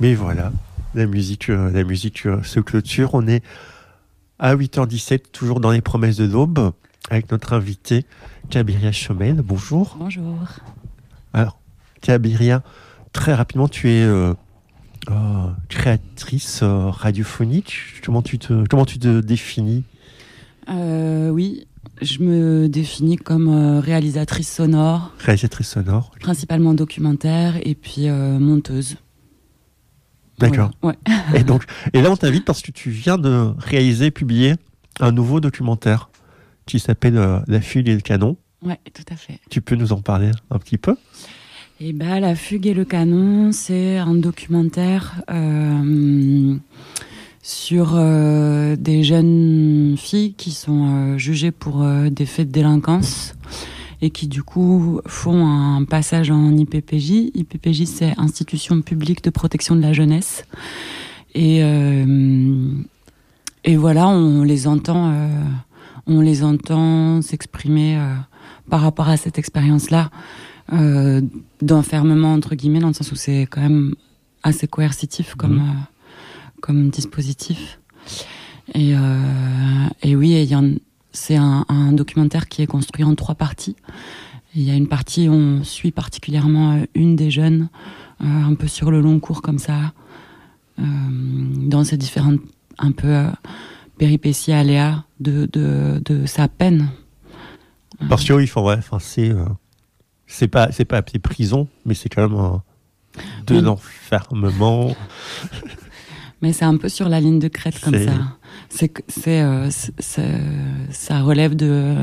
Mais voilà, la musique, la musique se clôture. On est à 8h17, toujours dans les promesses de l'aube, avec notre invité Kabiria Chomel. Bonjour. Bonjour. Alors, Kabiria, très rapidement, tu es euh, euh, créatrice euh, radiophonique. Comment tu te, comment tu te définis? Oui, je me définis comme réalisatrice sonore. Réalisatrice sonore. Principalement documentaire et puis monteuse. D'accord. Ouais. et donc, et là, on t'invite parce que tu viens de réaliser, publier un nouveau documentaire qui s'appelle La fugue et le canon. Oui, tout à fait. Tu peux nous en parler un petit peu? Eh ben, La fugue et le canon, c'est un documentaire euh, sur euh, des jeunes filles qui sont euh, jugées pour des faits de délinquance et qui du coup font un passage en IPPJ. IPPJ, c'est Institution publique de protection de la jeunesse. Et, et voilà, on les entend, on les entend s'exprimer par rapport à cette expérience-là euh, d'enfermement entre guillemets dans le sens où c'est quand même assez coercitif comme euh, comme dispositif et euh, et oui c'est un, un, documentaire qui est construit en trois parties. Il y a une partie où on suit particulièrement une des jeunes un peu sur le long cours comme ça dans ces différentes un peu péripéties aléas de, de, de sa peine. Parce que oui, ouais, enfin, c'est euh, c'est pas c'est pas prison, mais c'est quand même un, de l'enfermement. Mais c'est un peu sur la ligne de crête comme ça. C'est c'est euh, ça relève de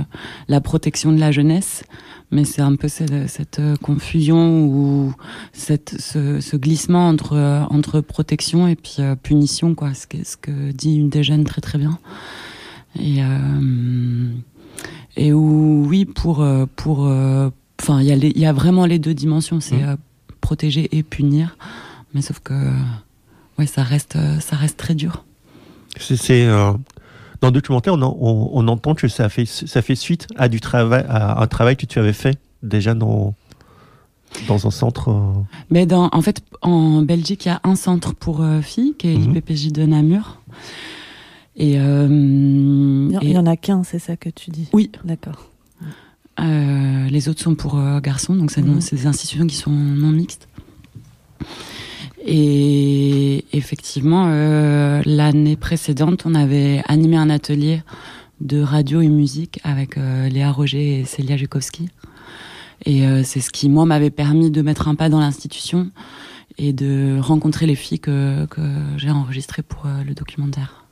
la protection de la jeunesse, mais c'est un peu cette, cette, confusion ou cette, ce, ce, glissement entre entre protection et puis euh, punition quoi. Ce que, ce que dit une des jeunes très très bien. Et euh, et où oui pour euh, pour euh, enfin il y a il y a vraiment les deux dimensions c'est mmh. euh, protéger et punir mais sauf que ouais ça reste ça reste très dur c'est dans le documentaire on, on, entend que ça fait ça fait suite à du travail à un travail que tu avais fait déjà dans dans un centre mais dans en fait en Belgique il y a un centre pour filles qui est mmh. l'IPPJ de Namur et euh, il y en a qu'un, c'est ça que tu dis? Oui. D'accord. Euh, les autres sont pour euh, garçons, donc mhm. c'est des institutions qui sont non mixtes. Et effectivement, l'année précédente, on avait animé un atelier de radio et musique avec Léa Roger et Célia Jukowski. Et c'est ce qui, moi, m'avait permis de mettre un pas dans l'institution et de rencontrer les filles que, que j'ai enregistrées pour le documentaire.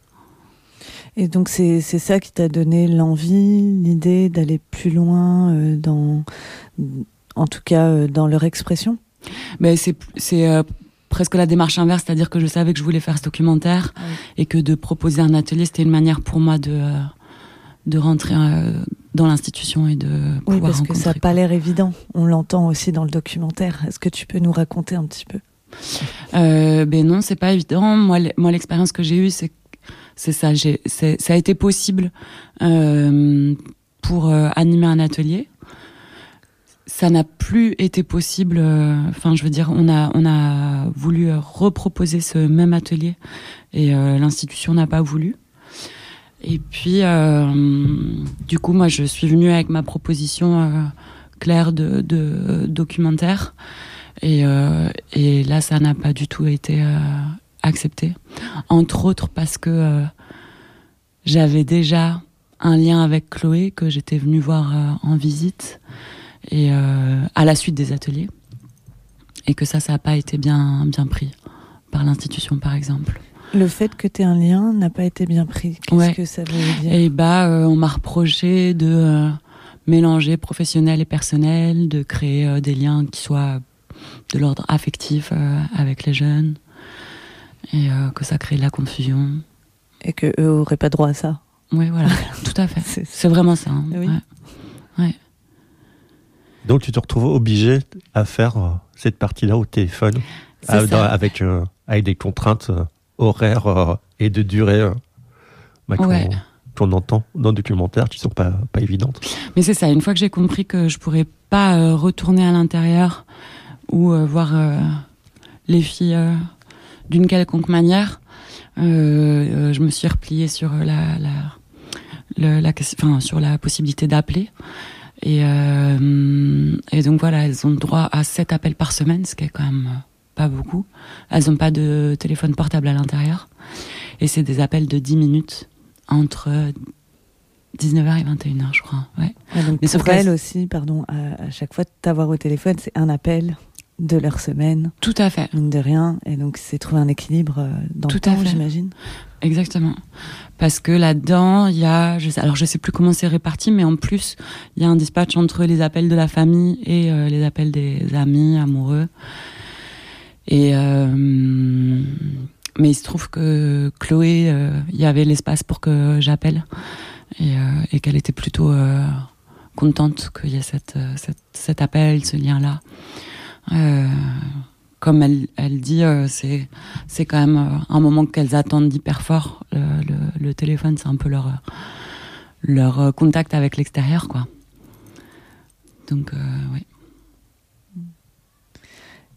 Et donc c'est ça qui t'a donné l'envie, l'idée d'aller plus loin euh, dans, en tout cas euh, dans leur expression? Ben c'est c'est euh, presque la démarche inverse, c'est-à-dire que je savais que je voulais faire ce documentaire ah et que de proposer un atelier, c'était une manière pour moi de de rentrer dans l'institution et de oui, parce que ça n'a pas l'air évident. On l'entend aussi dans le documentaire. Est-ce que tu peux nous raconter un petit peu? Euh, Ben non, c'est pas évident. Moi, l'expérience que j'ai eue, c'est c'est ça. J'ai, ça a été possible euh, pour euh, animer un atelier. Ça n'a plus été possible. Euh, enfin, je veux dire, on a on a voulu reproposer ce même atelier et l'institution n'a pas voulu. Et puis, du coup, moi, je suis venue avec ma proposition claire de, documentaire. Et, et là, ça n'a pas du tout été accepté. Entre autres parce que euh, j'avais déjà un lien avec Chloé que j'étais venue voir euh, en visite et euh, à la suite des ateliers et que ça ça n'a pas été bien bien pris par l'institution par exemple. Le fait que tu aies un lien n'a pas été bien pris. Qu'est-ce que ça veut dire? Et eh bah on m'a reproché de mélanger professionnel et personnel, de créer des liens qui soient de l'ordre affectif avec les jeunes et euh, que ça crée de la confusion. Et que eux auraient pas droit à ça. Oui, voilà, tout à fait. C'est vraiment ça. Hein. Oui. Ouais. Donc tu te retrouves obligé à faire euh, cette partie-là au téléphone avec, euh, avec des contraintes horaires et de durée bah, qu'on entend dans le documentaire qui sont pas, pas évidentes. Mais c'est ça, une fois que j'ai compris que je pourrais pas retourner à l'intérieur ou voir les filles d'une quelconque manière, je me suis repliée sur la, la, la, enfin, sur la possibilité d'appeler. Et, et donc voilà, elles ont droit à 7 appels par semaine, ce qui est quand même pas beaucoup. Elles n'ont pas de téléphone portable à l'intérieur. Et c'est des appels de 10 minutes entre 19h et 21h, je crois. Ouais. donc Mais pour elles aussi, pardon, à, chaque fois de t'avoir au téléphone, c'est un appel de leur semaine. Tout à fait. Mine de rien. Et donc, c'est trouver un équilibre euh, dans Tout le temps, j'imagine. Exactement. Parce que là-dedans, il y a, je sais, alors je sais plus comment c'est réparti, mais en plus, il y a un dispatch entre les appels de la famille et euh, les appels des amis, amoureux. Et euh, mais il se trouve que Chloé, euh, il y avait l'espace pour que j'appelle et, euh, qu'elle était plutôt euh, contente qu'il y ait cet appel, ce lien-là. Comme elle, elle dit, c'est c'est quand même un moment qu'elles attendent hyper fort. Le, téléphone, c'est un peu leur leur contact avec l'extérieur, quoi. Donc, oui.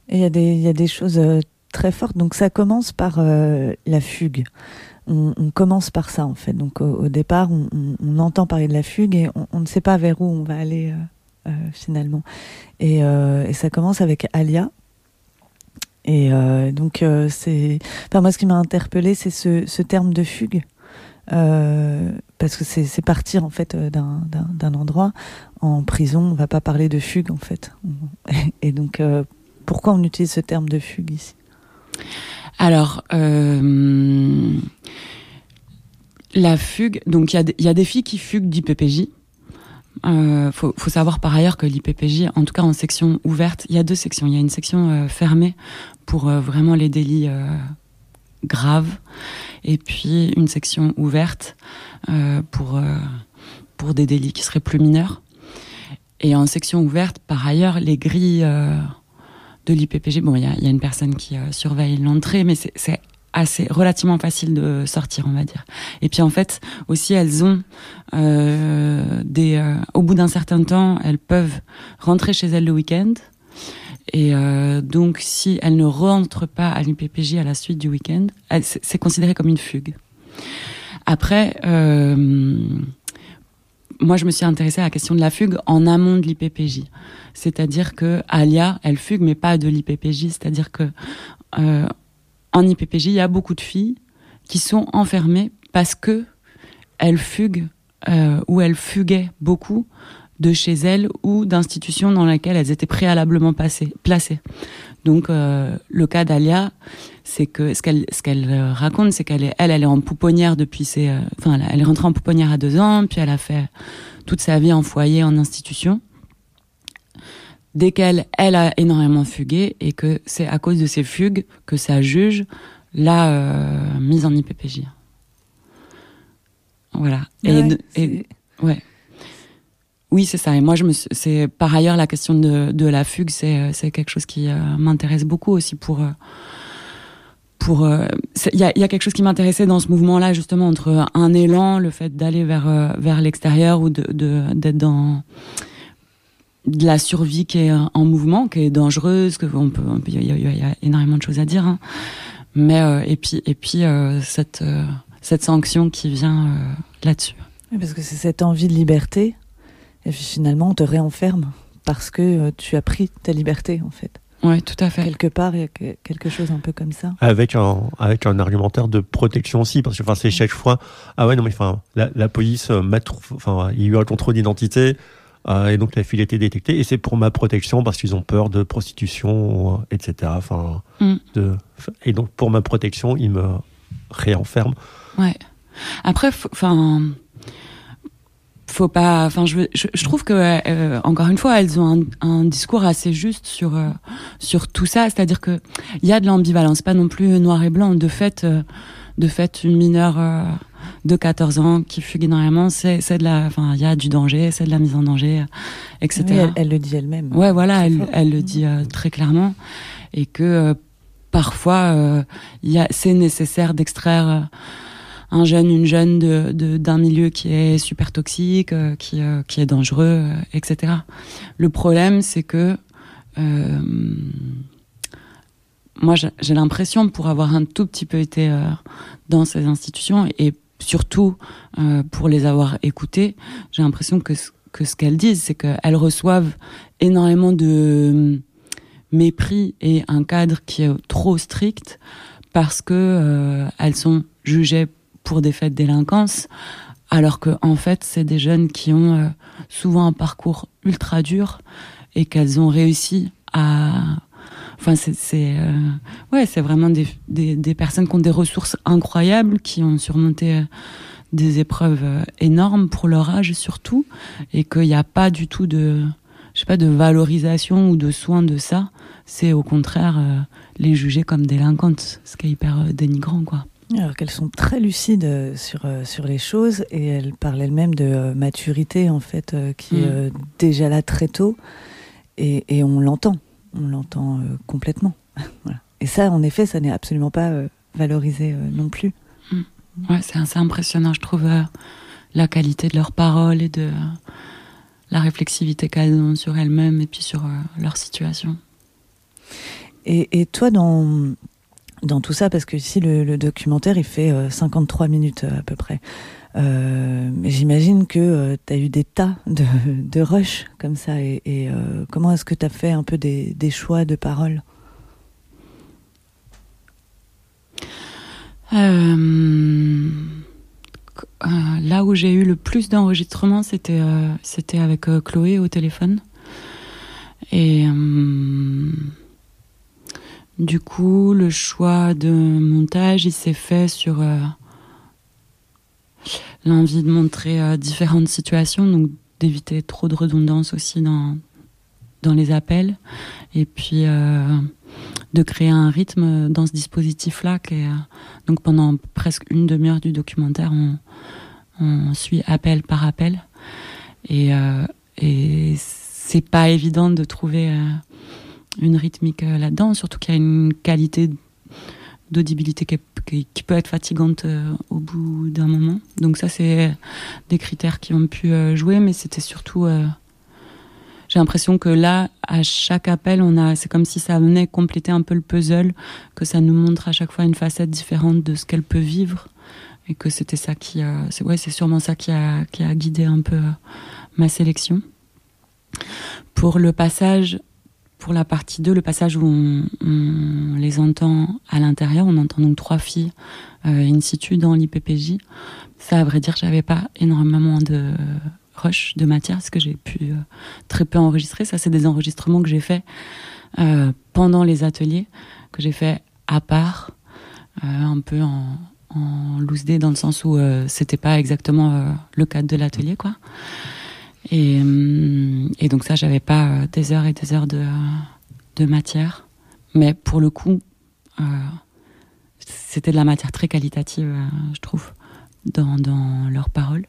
Et il y, a des, y a des choses euh, très fortes. Donc ça commence par euh, la fugue. On, commence par ça en fait. Donc au, départ, on, entend parler de la fugue et on, ne sait pas vers où on va aller euh, euh finalement. Et, ça commence avec Alia. Et donc c'est, enfin moi ce qui m'a interpellé, c'est ce, ce, terme de fugue. parce que c'est partir en fait d'un endroit en prison on va pas parler de fugue en fait et donc pourquoi on utilise ce terme de fugue ici? Alors, euh, la fugue, donc il y, a des filles qui fuguent d'IPPJ. Il euh, faut, savoir par ailleurs que l'IPPJ, en tout cas en section ouverte, il y a deux sections. Il y a une section euh, fermée pour vraiment les délits graves, et puis une section ouverte pour pour des délits qui seraient plus mineurs. Et en section ouverte, par ailleurs, les grilles de l'IPPG. Bon, il y a, une personne qui euh, surveille l'entrée, mais c'est assez relativement facile de sortir, on va dire. Et puis en fait, aussi elles ont euh, des, euh, au bout d'un certain temps, elles peuvent rentrer chez elles le week-end. Et donc, si elles ne rentrent pas à l'IPPJ à la suite du week-end, c'est considéré comme une fugue. Après, moi, je me suis intéressée à la question de la fugue en amont de l'IPPJ. C'est-à-dire que Alia, elle fugue, mais pas de l'IPPJ. C'est-à-dire que euh, en IPPJ, il y a beaucoup de filles qui sont enfermées parce que elles fuguent euh, ou elles fuguaient beaucoup de chez elles ou d'institutions dans lesquelles elles étaient préalablement placées. Donc euh, le cas d'Alia, c'est que ce qu'elle ce qu'elle euh, raconte, c'est qu'elle est elle elle est en pouponnière depuis ses, euh, enfin elle est rentrée en pouponnière à deux ans, puis elle a fait toute sa vie en foyer, en institution. Dès qu'elle elle a énormément fugué et que c'est à cause de ces fugues que ça juge la mise en IPPJ. Voilà. et, et ouais. Oui, c'est ça. Et moi, je me, c'est par ailleurs la question de, de la fugue, c'est, euh, c'est quelque chose qui euh, m'intéresse beaucoup aussi pour. Euh, pour, il y a, y a, quelque chose qui m'intéressait dans ce mouvement-là justement entre un élan, le fait d'aller vers vers l'extérieur ou de, de d'être dans de la survie qui est en mouvement, qui est dangereuse, que on peut, il y, y, a énormément de choses à dire, hein. mais et puis et puis cette cette sanction qui vient là-dessus. parce que c'est cette envie de liberté et puis finalement, on te réenferme parce que euh, tu as pris ta liberté, en fait. Oui, tout à fait. Quelque part, il y a quelque chose un peu comme ça. Avec un, avec un argumentaire de protection aussi, parce que enfin, c'est chaque fois, ah ouais, non, mais enfin, la, la police euh, m'a enfin, il y a eu un contrôle d'identité, euh, et donc la fille a été détectée, et c'est pour ma protection, parce qu'ils ont peur de prostitution, etc. Enfin, mm. de, et donc pour ma protection, ils me réenferment. Ouais. Après, enfin faut pas enfin je, je, trouve que euh, encore une fois elles ont un, un discours assez juste sur euh, sur tout ça c'est-à-dire que il y a de l'ambivalence pas non plus noir et blanc de fait euh, de fait une mineure de 14 ans qui fugue énormément c'est de la enfin il y a du danger c'est de la mise en danger etc elle, elle, le dit elle-même. Ouais voilà elle, elle le dit très clairement. Et que parfois il y a c'est nécessaire d'extraire un jeune, une jeune de d'un milieu qui est super toxique, euh, qui euh, qui est dangereux, euh, etc. Le problème, c'est que moi, j'ai l'impression, pour avoir un tout petit peu été euh, dans ces institutions et surtout euh, pour les avoir écoutées, j'ai l'impression que, que ce qu'elles disent, c'est qu'elles reçoivent énormément de mépris et un cadre qui est trop strict parce que euh, elles sont jugées pour des faits de délinquance, alors que en fait c'est des jeunes qui ont euh, souvent un parcours ultra dur et qu'elles ont réussi à enfin c'est euh, ouais c'est vraiment des, des, des, personnes qui ont des ressources incroyables qui ont surmonté des épreuves énormes pour leur âge surtout et qu'il n'y a pas du tout de je sais pas de valorisation ou de soin de ça c'est au contraire euh, les juger comme délinquantes, ce qui est hyper euh, dénigrant, quoi. Alors qu'elles sont très lucides euh, sur, sur les choses et elles parlent elles-mêmes de maturité en fait qui est mm. déjà là très tôt et, et on l'entend, on l'entend complètement. Et ça, en effet, ça n'est absolument pas valorisé non plus. Mm. Ouais, c'est assez impressionnant, je trouve, la qualité de leurs paroles et de la réflexivité qu'elles ont sur elles-mêmes et puis sur leur situation. Et, toi, dans, dans tout ça, parce que ici, le, documentaire, il fait 53 euh, minutes euh, à peu près. Euh, J'imagine que tu as eu des tas de, de rushs comme ça. Et, et comment est-ce que tu as fait un peu des, des choix de paroles? Là où j'ai eu le plus d'enregistrements, c'était c'était avec Chloé au téléphone. Et du coup, le choix de montage, il s'est fait sur euh, l'envie de montrer euh, différentes situations, donc d'éviter trop de redondance aussi dans, dans les appels, et puis euh, de créer un rythme dans ce dispositif-là. donc pendant presque une demi-heure du documentaire, on, suit appel par appel, et, et c'est pas évident de trouver une rythmique euh, là-dedans, surtout qu'il y a une qualité d'audibilité qui, peut être fatigante euh, au bout d'un moment. Donc ça, c'est des critères qui ont pu euh, jouer, mais c'était surtout... j'ai l'impression que là, à chaque appel, on a, c'est comme si ça venait compléter un peu le puzzle, que ça nous montre à chaque fois une facette différente de ce qu'elle peut vivre, et que c'était ça qui, c'est ouais, c'est sûrement ça qui a, qui a guidé un peu ma sélection. Pour le passage, pour la partie 2, le passage où on, les entend à l'intérieur, on entend donc trois filles euh, in situ dans l'IPPJ. Ça, à vrai dire, j'avais pas énormément de rush de matière, parce que j'ai pu euh, très peu enregistrer. Ça, c'est des enregistrements que j'ai fait euh, pendant les ateliers, que j'ai fait à part, un peu en, en loose day, dans le sens où c'était pas exactement le cadre de l'atelier, quoi. Et, euh, et donc ça, j'avais pas euh, des heures et des heures de, de matière. Mais pour le coup, euh, c'était de la matière très qualitative, je trouve, dans, dans leurs paroles.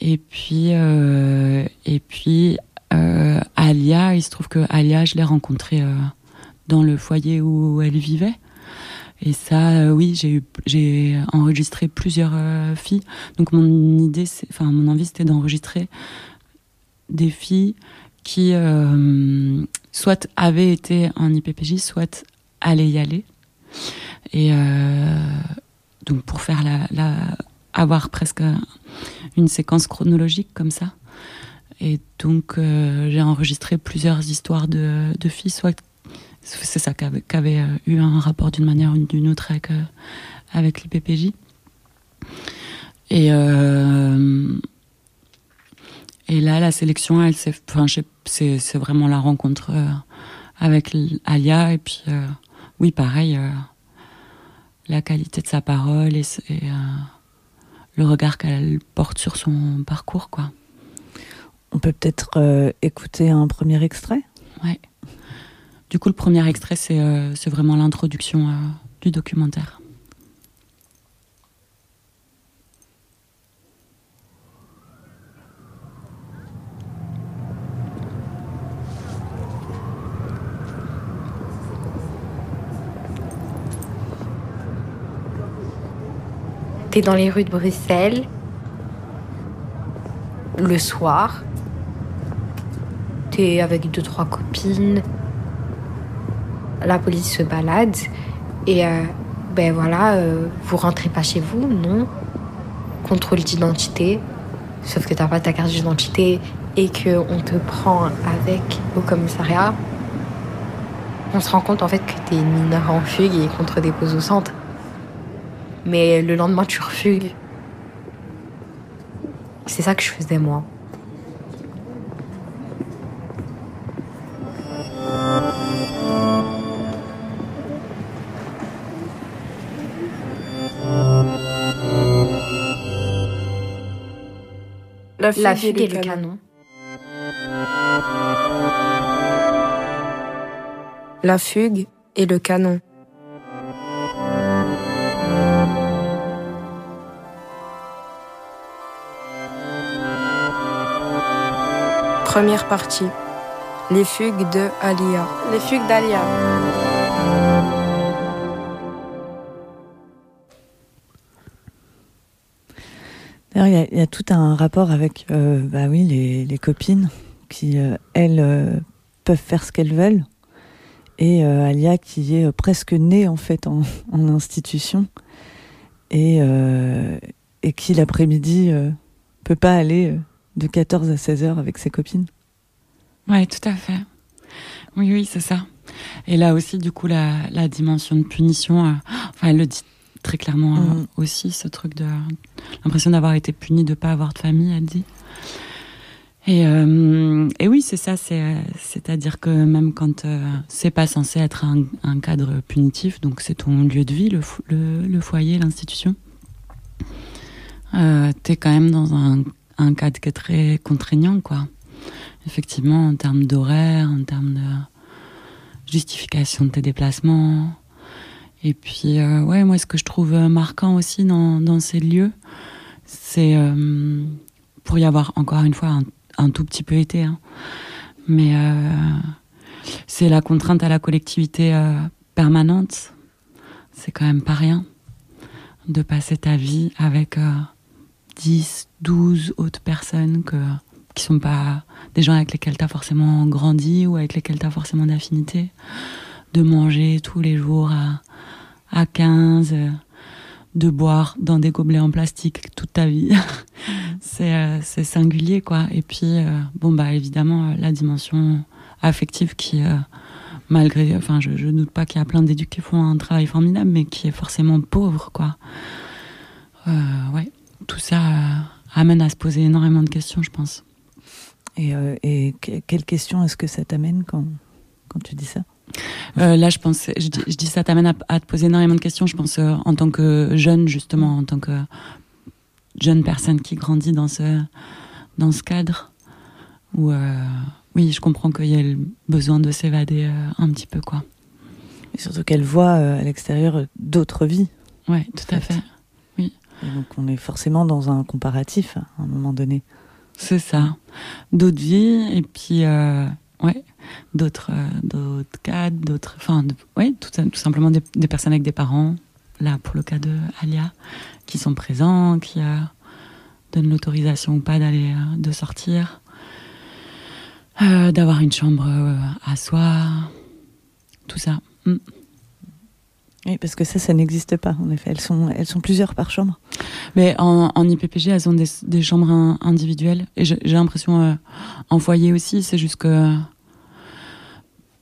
Et puis, et puis Alia, il se trouve que Alia, je l'ai rencontrée dans le foyer où elle vivait. Et ça, euh, oui, j'ai enregistré plusieurs euh, filles. Donc mon idée, enfin mon envie, c'était d'enregistrer des filles qui euh, soit avaient été en IPPJ, soit allaient y aller. Et donc pour faire la, avoir presque une séquence chronologique comme ça. Et donc j'ai enregistré plusieurs histoires de, de filles, soit c'est ça qu'avait avait, euh, eu un rapport d'une manière ou d'une autre avec, euh, avec l'IPPJ. Et, euh, et là, la sélection, elle c'est, enfin, c'est, c'est vraiment la rencontre avec Alia. Et puis, oui, pareil, la qualité de sa parole et, le regard qu'elle porte sur son parcours, quoi. On peut peut-être écouter un premier extrait? Ouais. Du coup, le premier extrait, c'est euh, vraiment l'introduction euh, du documentaire. T'es dans les rues de Bruxelles, le soir, t'es avec deux, trois copines, la police se balade et ben voilà, vous rentrez pas chez vous, non Contrôle d'identité, sauf que t'as pas ta carte d'identité et qu'on te prend avec au commissariat, on se rend compte en fait que t'es mineur en fugue et qu'on te dépose au centre. Mais le lendemain, tu refugues. C'est ça que je faisais moi. La fugue, et, le, canon. La fugue et le canon. Première partie. Les fugues de Alia. Les fugues d'Alia. Il y, a tout un rapport avec, euh, bah oui, les, copines qui, euh, elles, euh, peuvent faire ce qu'elles veulent, et Alia qui est presque née en fait en, institution, et, et qui l'après-midi peut pas aller de 14 à 16 heures avec ses copines. Oui, tout à fait. Oui, oui, c'est ça. Et là aussi, du coup, la, la dimension de punition, enfin, elle le dit très clairement mm. aussi, ce truc de l'impression d'avoir été puni de pas avoir de famille, elle dit. Et, euh, et oui, c'est ça, c'est-à-dire que même quand euh, c'est pas censé être un, un, cadre punitif, donc c'est ton lieu de vie, le, le, foyer, l'institution, euh, t'es quand même dans un, un cadre qui est très contraignant, quoi. Effectivement, en termes d'horaire, en termes de justification de tes déplacements, et puis, euh, ouais, moi, ce que je trouve euh, marquant aussi dans, ces lieux, c'est euh, pour y avoir encore une fois un, tout petit peu été, hein, mais euh, c'est la contrainte à la collectivité permanente. C'est quand même pas rien de passer ta vie avec 10, 12 autres personnes que, qui sont pas des gens avec lesquels tu as forcément grandi ou avec lesquels tu as forcément d'affinité. De manger tous les jours à à 15, euh, de boire dans des gobelets en plastique toute ta vie. c'est euh, c'est singulier, quoi. Et puis, euh, bon, bah, évidemment, la dimension affective qui, malgré, enfin, je, je doute pas qu'il y a plein d'éducs qui font un travail formidable, mais qui est forcément pauvre, quoi. ouais, tout ça amène à se poser énormément de questions, je pense. Et, et quelles questions est-ce que ça t'amène quand, quand tu dis ça? Euh, là, je pense, je dis, je dis ça t'amène à, te poser énormément de questions. Je pense euh, en tant que jeune, justement, en tant que jeune personne qui grandit dans ce dans ce cadre où, euh, oui, je comprends qu'il y a le besoin de s'évader un petit peu, quoi. Et surtout qu'elle voit à l'extérieur d'autres vies. Ouais, tout à fait. Oui. Et donc on est forcément dans un comparatif à un moment donné. C'est ça. D'autres vies et puis ouais d'autres euh, d'autres cadres, d'autres, enfin, ouais, tout, tout simplement des, des, personnes avec des parents. Là, pour le cas de Alia, qui sont présents, qui euh, donnent l'autorisation ou pas d'aller, euh, de sortir, d'avoir une chambre à soi, tout ça. Mm. Oui, parce que ça, ça n'existe pas, en effet. Elles sont, elles sont plusieurs par chambre. Mais en, en IPPG, elles ont des, des chambres individuelles. Et j'ai l'impression, en foyer aussi, c'est juste que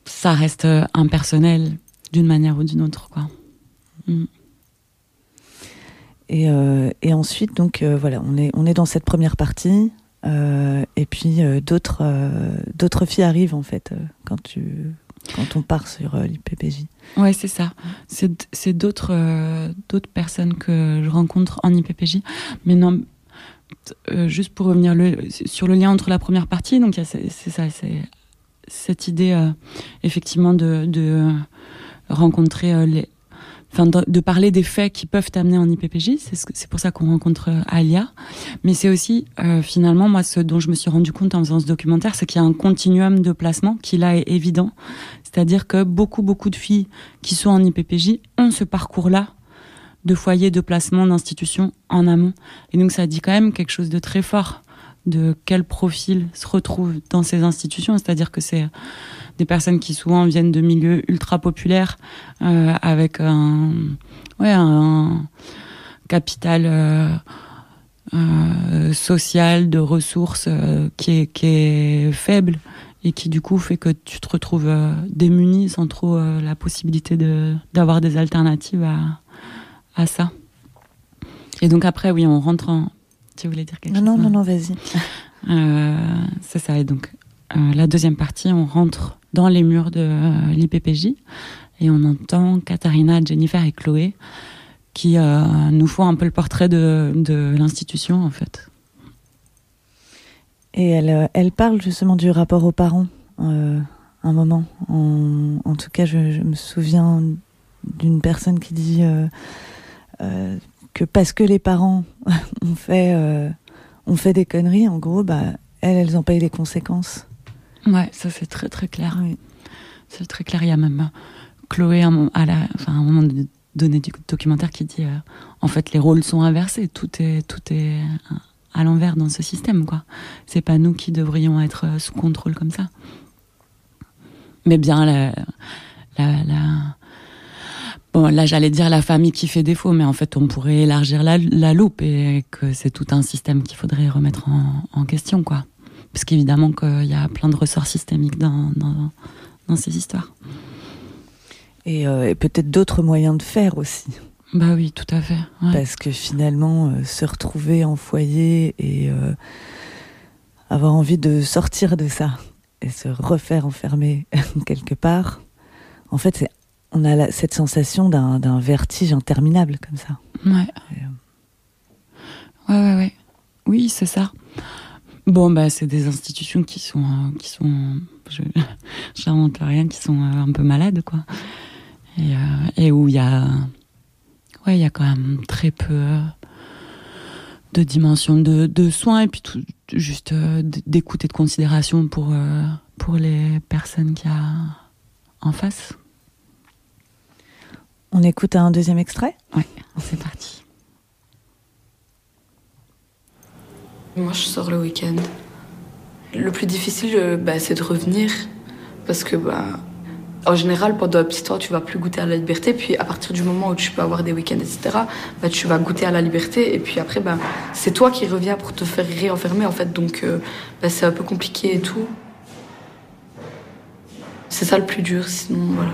ça reste euh, impersonnel d'une manière ou d'une autre, quoi. Mm. Et, euh, et, ensuite, donc euh, voilà, on est, on est dans cette première partie. et puis d'autres d'autres filles arrivent en fait quand tu quand on part sur l'IPPJ. Ouais, c'est ça. C'est d'autres d'autres personnes que je rencontre en IPPJ. Mais non, juste pour revenir le, sur le lien entre la première partie, donc c'est ça, c'est cette idée euh, effectivement de, de rencontrer euh, les Enfin, de, parler des faits qui peuvent t'amener en IPPJ, c'est pour ça qu'on rencontre euh, Alia. Mais c'est aussi, finalement, moi, ce dont je me suis rendu compte en faisant ce documentaire, c'est qu'il y a un continuum de placement qui là est évident. C'est-à-dire que beaucoup, beaucoup de filles qui sont en IPPJ ont ce parcours-là de foyer, de placement, d'institution en amont. Et donc, ça dit quand même quelque chose de très fort de quel profil se retrouve dans ces institutions, c'est-à-dire que c'est des personnes qui souvent viennent de milieux ultra populaires euh, avec un, ouais, un capital euh, euh, social de ressources qui, est, qui est faible et qui du coup fait que tu te retrouves démuni sans trop la possibilité d'avoir des alternatives à, à ça. Et donc après, oui, on rentre en... Tu voulais dire quelque chose Non, non, non, vas-y. c'est ça. Et donc, la deuxième partie, on rentre dans les murs de euh, l'IPPJ et on entend Katharina, Jennifer et Chloé qui euh, nous font un peu le portrait de, de l'institution en fait. Et elle, euh, elle parle justement du rapport aux parents un moment. En, en tout cas, je, je me souviens d'une personne qui dit que parce que les parents ont fait, ont fait des conneries, en gros, bah, elles, elles en payent les conséquences. Ouais, ça c'est très très clair. C'est très clair. Il y a même euh, Chloé à, la, enfin, un moment donné du documentaire qui dit euh, en fait les rôles sont inversés, tout est tout est à l'envers dans ce système quoi. C'est pas nous qui devrions être euh, sous contrôle comme ça. Mais bien la, la, la Bon, là, j'allais dire la famille qui fait défaut, mais en fait, on pourrait élargir la, la loupe et que c'est tout un système qu'il faudrait remettre en, en question, quoi parce qu'évidemment qu'il y a plein de ressorts systémiques dans, dans, ces histoires. Euh, et, peut-être d'autres moyens de faire aussi. Bah oui, tout à fait. Parce que finalement, euh, se retrouver en foyer et euh, avoir envie de sortir de ça et se refaire enfermer quelque part, en fait, on a cette sensation d'un vertige interminable comme ça. Ouais. ouais, ouais, ouais. Oui, c'est ça. Bon, bah, c'est des institutions qui sont, euh, qui sont, je, j'invente rien, qui sont euh, un peu malades, quoi. Et, euh, et où il y a, ouais, il y a quand même très peu de dimension de, de soins et puis tout, juste d'écoute et de considération pour, pour les personnes qu'il y a en face. On écoute un deuxième extrait Ouais, c'est parti. Moi, je sors le week-end. Le plus difficile, euh, bah, c'est de revenir. Parce que, bah, en général, pendant un petit temps, tu vas plus goûter à la liberté. Puis, à partir du moment où tu peux avoir des week-ends, etc., bah, tu vas goûter à la liberté. Et puis après, bah, c'est toi qui reviens pour te faire réenfermer, en fait. Donc, euh, bah, c'est un peu compliqué et tout. C'est ça le plus dur, sinon, voilà.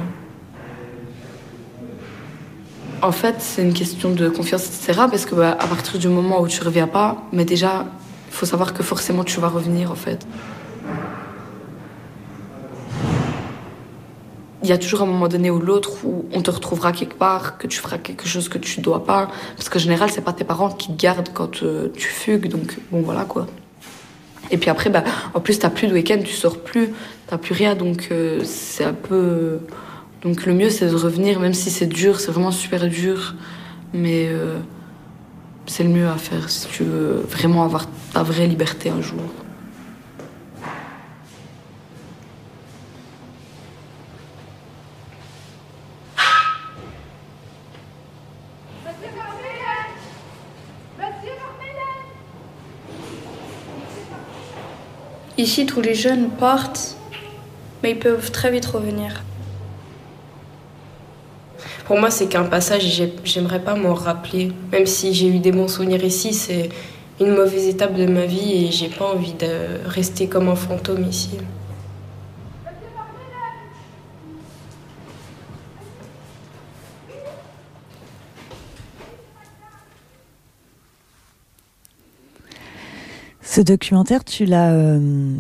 En fait, c'est une question de confiance, etc. Parce que, bah, à partir du moment où tu reviens pas, mais déjà, il faut savoir que forcément tu vas revenir en fait. Il y a toujours un moment donné ou l'autre où on te retrouvera quelque part, que tu feras quelque chose que tu dois pas. Parce qu'en général, c'est pas tes parents qui te gardent quand euh, tu fugues, donc bon voilà quoi. Et puis après, bah, en plus, t'as plus de week-end, tu sors plus, t'as plus rien, donc euh, c'est un peu. Donc le mieux, c'est de revenir, même si c'est dur, c'est vraiment super dur. Mais. Euh, c'est le mieux à faire si tu veux vraiment avoir ta vraie liberté un jour. Ici, tous les jeunes partent, mais ils peuvent très vite revenir. Pour moi, c'est qu'un passage j'aimerais pas m'en rappeler. Même si j'ai eu des bons souvenirs ici, c'est une mauvaise étape de ma vie et j'ai pas envie de rester comme un fantôme ici. Ce documentaire, tu l'as, euh,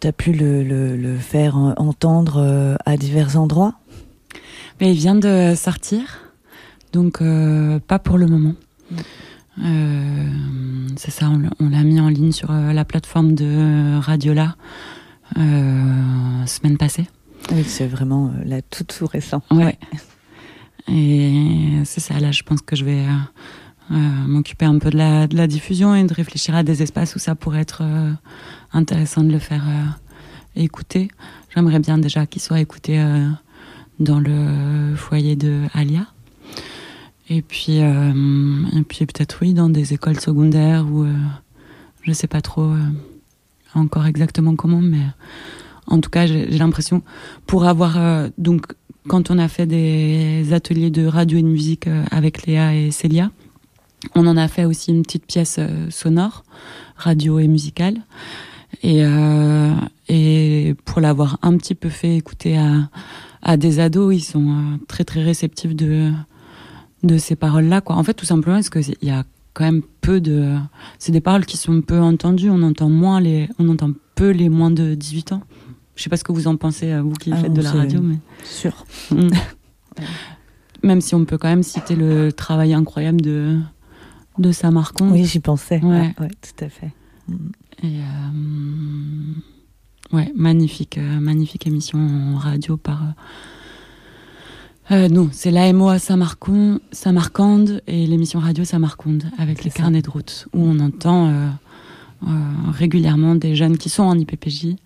tu as pu le, le faire entendre euh, à divers endroits? Mais il vient de sortir, donc euh, pas pour le moment. Euh, c'est ça, on, l'a mis en ligne sur euh, la plateforme de Radiola semaine passée. Oui, c'est vraiment la toute tout récent. Ouais. Et c'est ça, là, je pense que je vais m'occuper un peu de la, de la, diffusion et de réfléchir à des espaces où ça pourrait être intéressant de le faire écouter. J'aimerais bien déjà qu'il soit écouté dans le foyer de Alia. Et puis, euh, et puis peut-être oui, dans des écoles secondaires où euh, Je sais pas trop encore exactement comment, mais en tout cas, j'ai l'impression, pour avoir donc quand on a fait des ateliers de radio et de musique avec Léa et Célia, on en a fait aussi une petite pièce sonore, radio et musicale. Et, et pour l'avoir un petit peu fait écouter à, à des ados, ils sont euh, très très réceptifs de de ces paroles-là. Quoi. En fait, tout simplement parce qu'il y a quand même peu de. C'est des paroles qui sont peu entendues. On entend moins les, on entend peu les moins de 18 ans. Je sais pas ce que vous en pensez, euh, vous qui ah faites de la radio, mais sûr. Mm. même si on peut quand même citer le travail incroyable de de Samarcon. Oui, j'y pensais. Ouais. tout à fait. Et euh, Ouais, magnifique, euh, magnifique émission radio par. Euh, euh non, c'est l'AMO Saint-Marcon, Saint-Marcande et l'émission radio Saint-Marconde avec les carnets de route où on entend euh, régulièrement des jeunes qui sont en IPPJ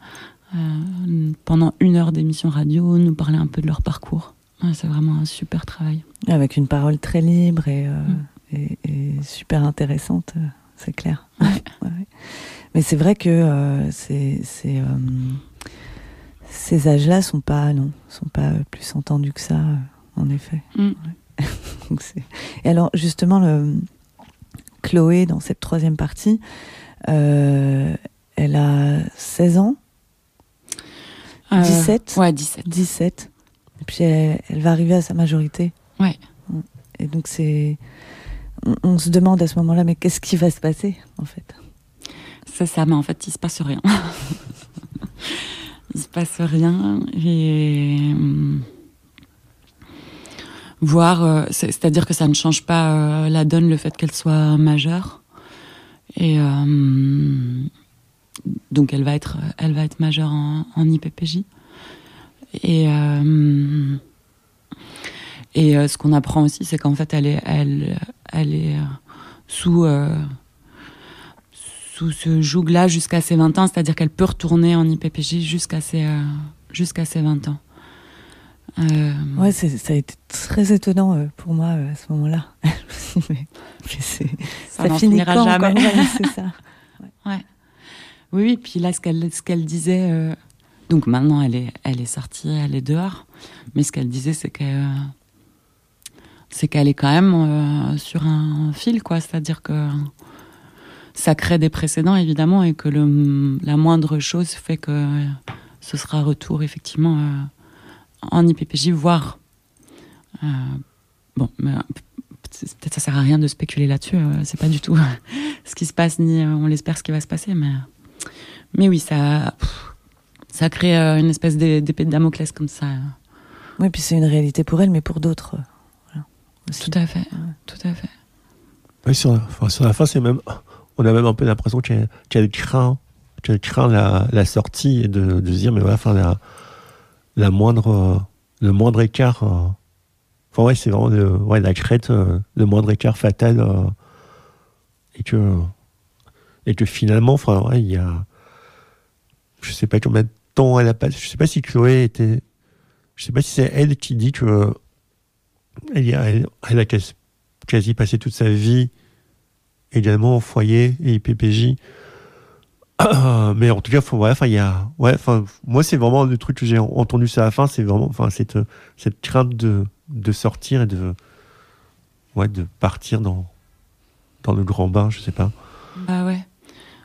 pendant une heure d'émission radio nous parler un peu de leur parcours. c'est vraiment un super travail. Avec une parole très libre et, mm. et, et super intéressante, c'est clair. Ouais. ouais. Mais c'est vrai que euh, c'est, euh, ces âges-là sont pas non, sont pas plus entendus que ça, euh, en effet. Mm. Et alors justement, le, Chloé dans cette troisième partie, elle a 16 ans? 17 Ouais, 17. 17. Et puis elle, va arriver à sa majorité. Ouais. Et donc c'est. on, se demande à ce moment-là, mais qu'est-ce qui va se passer en fait? C'est ça, mais en fait, il se passe rien. il se passe rien et hum, voir, euh, c'est-à-dire que ça ne change pas euh, la donne le fait qu'elle soit majeure. Et hum, donc elle va être, elle va être majeure en, IPPJ. Et hum, et euh, ce qu'on apprend aussi, c'est qu'en fait, elle est, elle, elle est sous sous ce joug-là jusqu'à ses 20 ans, c'est-à-dire qu'elle peut retourner en IPPJ jusqu'à ses, euh, jusqu'à ses 20 ans. Euh... Ouais, ça a été très étonnant euh, pour moi à ce moment-là. ça, finira jamais. c'est ça. Ouais. Oui, oui, puis là, ce qu'elle, qu'elle disait, donc maintenant elle est, elle est sortie, elle est dehors, mais ce qu'elle disait, c'est qu'elle, c'est qu'elle est quand même sur un fil, quoi. C'est-à-dire que ça crée des précédents évidemment et que le, la moindre chose fait que ce sera retour effectivement euh, en IPPJ, voire euh, bon, mais peut-être ça sert à rien de spéculer là-dessus. Euh, c'est pas du tout ce qui se passe ni on l'espère ce qui va se passer, mais mais oui ça ça crée une espèce d'épée de Damoclès comme ça. Oui, puis c'est une réalité pour elle, mais pour d'autres. tout à fait, tout à fait. Oui, sur la, sur la fin, c'est même on a même un peu l'impression qu'elle craint, craint la, la, sortie et de, de, se dire, mais voilà, enfin, la, la moindre, le moindre écart. Euh, enfin, ouais, c'est vraiment le, ouais, la crête, euh, le moindre écart fatal. Euh, et que, et que finalement, enfin, il y a, je sais pas combien de temps elle a passé, je sais pas si Chloé était, je sais pas si c'est elle qui dit que, elle, elle a quasi passé toute sa vie également au foyer et IPPJ. mais en tout cas, enfin, il y a, ouais, enfin, moi, c'est vraiment le truc que j'ai entendu ça à la fin, c'est vraiment, enfin, cette, cette crainte de, de sortir et de, ouais, de partir dans, dans le grand bain, je sais pas. Bah ouais.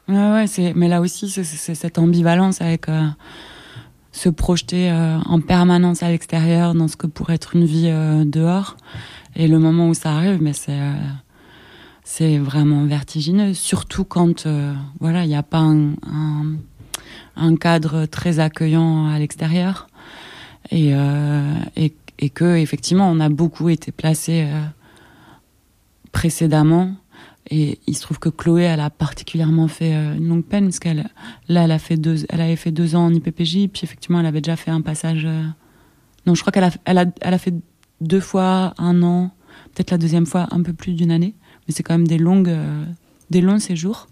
Ouais, ouais, c'est, mais là aussi, c'est, cette ambivalence avec euh, se projeter euh, en permanence à l'extérieur dans ce que pourrait être une vie euh, dehors. Et le moment où ça arrive, mais c'est, c'est vraiment vertigineux, surtout quand euh, voilà, il n'y a pas un, cadre très accueillant à l'extérieur. Et, euh, et, que effectivement on a beaucoup été placé euh, précédemment. Et il se trouve que Chloé elle a particulièrement fait euh, une longue peine parce qu'elle là elle a fait deux elle avait fait deux ans en IPPJ puis effectivement elle avait déjà fait un passage euh, non je crois qu'elle a elle a elle a fait deux fois un an peut-être la deuxième fois un peu plus d'une année mais c'est quand même des longues, euh, des longs séjours.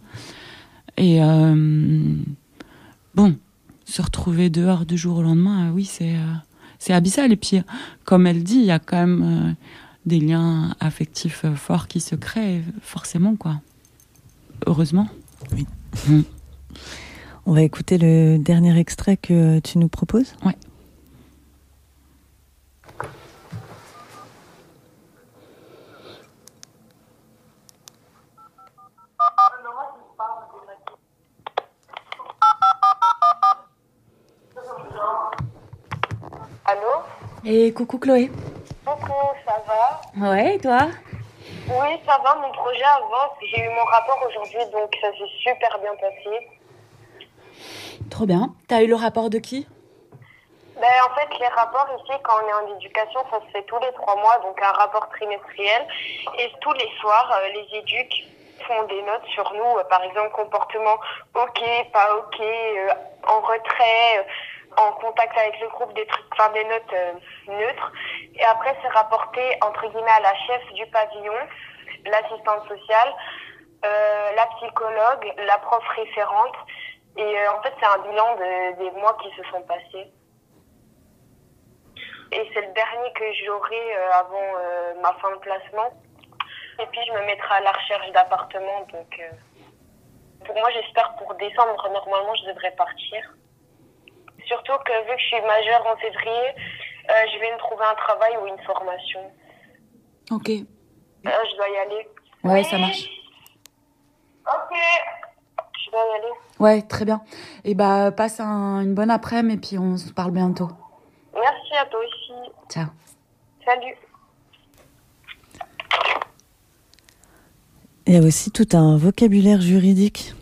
Et euh, bon, se retrouver dehors du jour au lendemain, euh, oui, c'est c'est abyssal. Et puis, comme elle dit, il y a quand même des liens affectifs forts qui se créent, forcément, quoi. Heureusement. Oui. Mm. On va écouter le dernier extrait que tu nous proposes. Ouais. Et coucou Chloé. Coucou, ça va? Ouais, et toi? Oui, ça va, mon projet avance. J'ai eu mon rapport aujourd'hui, donc ça s'est super bien passé. Trop bien. T'as eu le rapport de qui? Ben, En fait, les rapports ici, quand on est en éducation, ça se fait tous les trois mois, donc un rapport trimestriel. Et tous les soirs, euh, les éduques font des notes sur nous, euh, par exemple comportement ok, pas ok, euh, en retrait, en contact avec le groupe, des trucs, enfin des notes neutres. Et après, c'est rapporté entre guillemets à la chef du pavillon, l'assistante sociale, la psychologue, la prof référente. Et en fait, c'est un bilan de, des mois qui se sont passés. Et c'est le dernier que j'aurai avant ma fin de placement. Et puis je me mettrai à la recherche d'appartements. Donc euh, pour moi, j'espère pour décembre, normalement, je devrais partir. Surtout que vu que je suis majeure en février, euh, je vais me trouver un travail ou une formation. Ok. Euh, je dois y aller. Ouais, ça marche. Ok. Je dois y aller. Ouais, très bien. Et bah, passe un, une bonne après-midi et puis on se parle bientôt. Merci à toi aussi. Ciao. Salut. Il y a aussi tout un vocabulaire juridique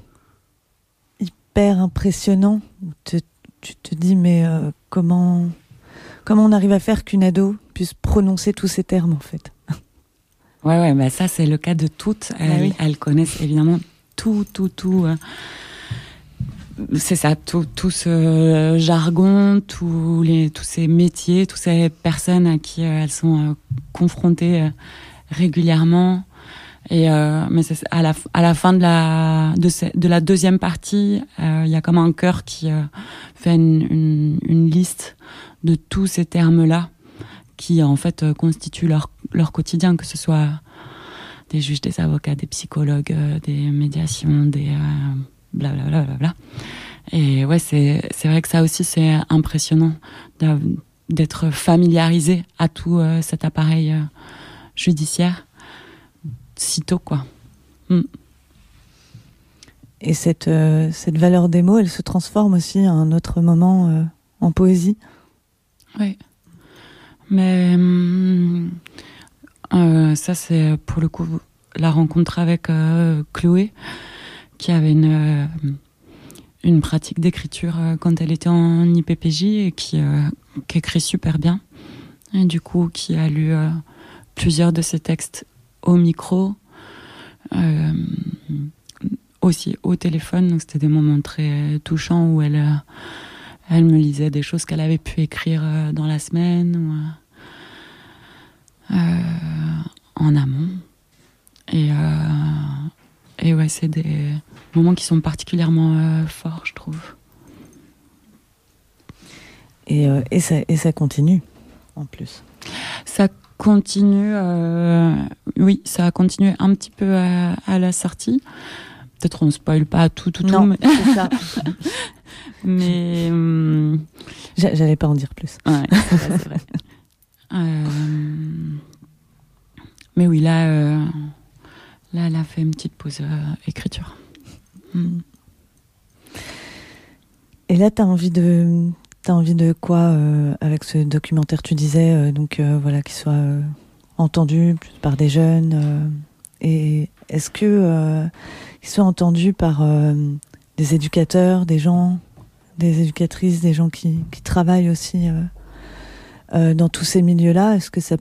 hyper impressionnant. Tu te dis, mais euh, comment, comment on arrive à faire qu'une ado puisse prononcer tous ces termes, en fait? Ouais, ouais, bah ça, c'est le cas de toutes. Elles, Ah oui. elles connaissent évidemment tout, tout, tout. euh, c'est ça, tout, tout ce jargon, tous, les, tous ces métiers, toutes ces personnes à qui euh, elles sont confrontées régulièrement. Et euh, mais c'est à la à la fin de la de, la deuxième partie, euh, il y a comme un cœur qui euh, fait une, une, une liste de tous ces termes-là qui en fait euh, constituent leur leur quotidien, que ce soit des juges, des avocats, des psychologues, euh, des médiations, des blablabla. Bla, bla. Et ouais, c'est c'est vrai que ça aussi c'est impressionnant d'être familiarisé à tout cet appareil judiciaire si tôt quoi. Et cette, euh, cette valeur des mots, elle se transforme aussi à un autre moment euh, en poésie. Oui. Mais hum, euh, ça, c'est pour le coup la rencontre avec Chloé, qui avait une, une pratique d'écriture quand elle était en IPPJ et qui, qui écrit super bien. Et du coup, qui a lu plusieurs de ses textes au micro, euh, aussi au téléphone. Donc, c'était des moments très touchants où elle. euh, elle me lisait des choses qu'elle avait pu écrire euh, dans la semaine ou euh, en amont. Et, euh, et ouais, c'est des moments qui sont particulièrement forts, je trouve. Et, et, ça, et ça continue, en plus. Ça continue, euh, oui, ça a continué un petit peu à, à la sortie. Peut-être on spoil pas tout, tout, Non, tout, mais, c'est ça. mais hum, J'a- J'allais pas en dire plus. Ouais, c'est vrai. Euh, mais oui, là, euh, là, elle a fait une petite pause euh, écriture. Mm. Et là, tu as envie de. Envie de quoi euh, avec ce documentaire Tu disais euh, donc euh, voilà qu'il soit entendu par des jeunes et est-ce que qu'il soit entendu par des éducateurs, des gens, des éducatrices, des gens qui, qui travaillent aussi dans tous ces milieux-là Est-ce que ça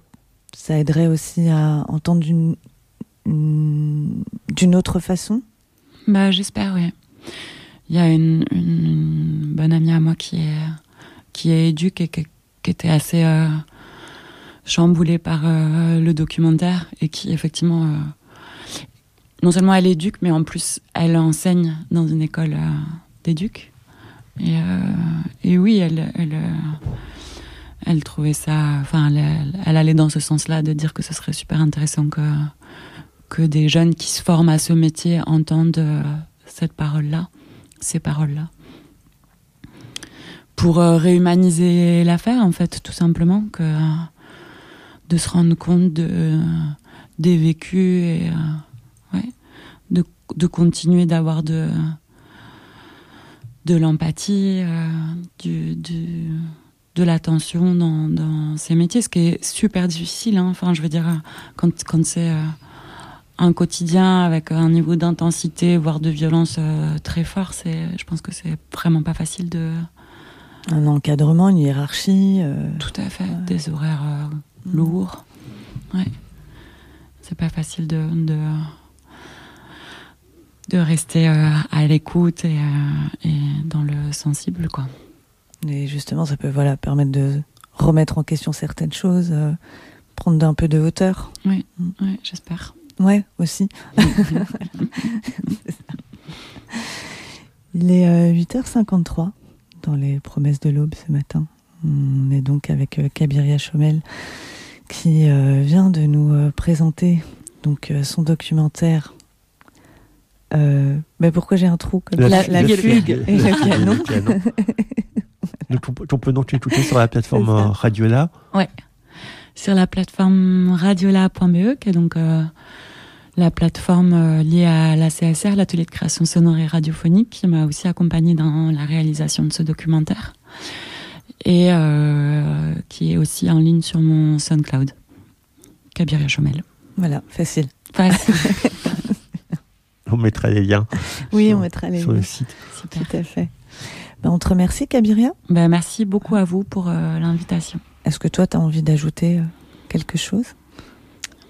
ça aiderait aussi à entendre d'une une- d'une autre façon? Bah, j'espère, oui. Il y a une, une- une bonne amie à moi qui est, qui est éduque et qui, était assez euh, chamboulée par euh, le documentaire et qui, effectivement, euh, non seulement elle éduque, mais en plus, elle enseigne dans une école euh, d'éduc. Et, oui, elle, elle, trouvait ça. Enfin, elle, elle- allait dans ce sens-là de dire que ce serait super intéressant que, que des jeunes qui se forment à ce métier entendent cette parole-là, ces paroles-là. Pour euh, réhumaniser l'affaire, en fait, tout simplement, que de se rendre compte de, des vécus et de, de continuer d'avoir de, de l'empathie, du, du de l'attention dans, dans, ces métiers, ce qui est super difficile. Hein. Enfin, je veux dire, quand, quand c'est euh, un quotidien avec un niveau d'intensité, voire de violence euh, très fort, je pense que c'est vraiment pas facile de. Un encadrement, une hiérarchie. Euh, Tout à fait, des horaires mm. lourds. Ouais. C'est pas facile de, de, de rester à l'écoute et, et dans le sensible, quoi. Et justement, ça peut voilà, permettre de remettre en question certaines choses, euh, prendre un peu de hauteur. Oui, mm. ouais, j'espère. Ouais, aussi. Il est euh, 8h53 dans les promesses de l'aube ce matin. On est donc avec euh, Kabiria Chomel qui euh, vient de nous euh, présenter donc euh, son documentaire. mais pourquoi j'ai un trou comme La, la, fugue, la et le canon. Donc, on, peut- on peut donc l'écouter sur la plateforme euh, Radiola. Ouais. Sur la plateforme radiola.be, qui est donc euh, la plateforme euh, liée à la CSR, l'atelier de création sonore et radiophonique, qui m'a aussi accompagnée dans la réalisation de ce documentaire. Et euh, qui est aussi en ligne sur mon SoundCloud. Kabiria Chomel. Voilà, facile. Facile. On mettra les liens Oui, Sur- on mettra les sur le site. Super. Tout à fait. Ben, on te remercie, Kabiria. Ben, merci beaucoup à vous pour euh, l'invitation. Est-ce que toi, tu as envie d'ajouter euh, quelque chose?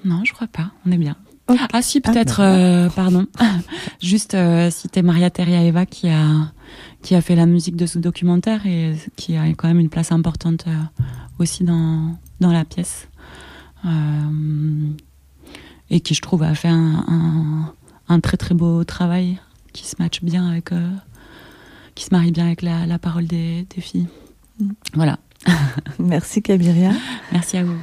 Non, je crois pas. On est bien. Ah si, Ah, peut-être, euh, pardon. Juste euh, citer Maria Teria Eva qui a, qui a fait la musique de ce documentaire et qui a quand même une place importante euh, aussi dans, dans la pièce. Euh, et qui, je trouve, a fait un, un, un très très beau travail qui se matche bien avec... euh, qui se marie bien avec la, la parole des, des filles. Mm. Voilà. Merci, Kabiria. Merci à vous.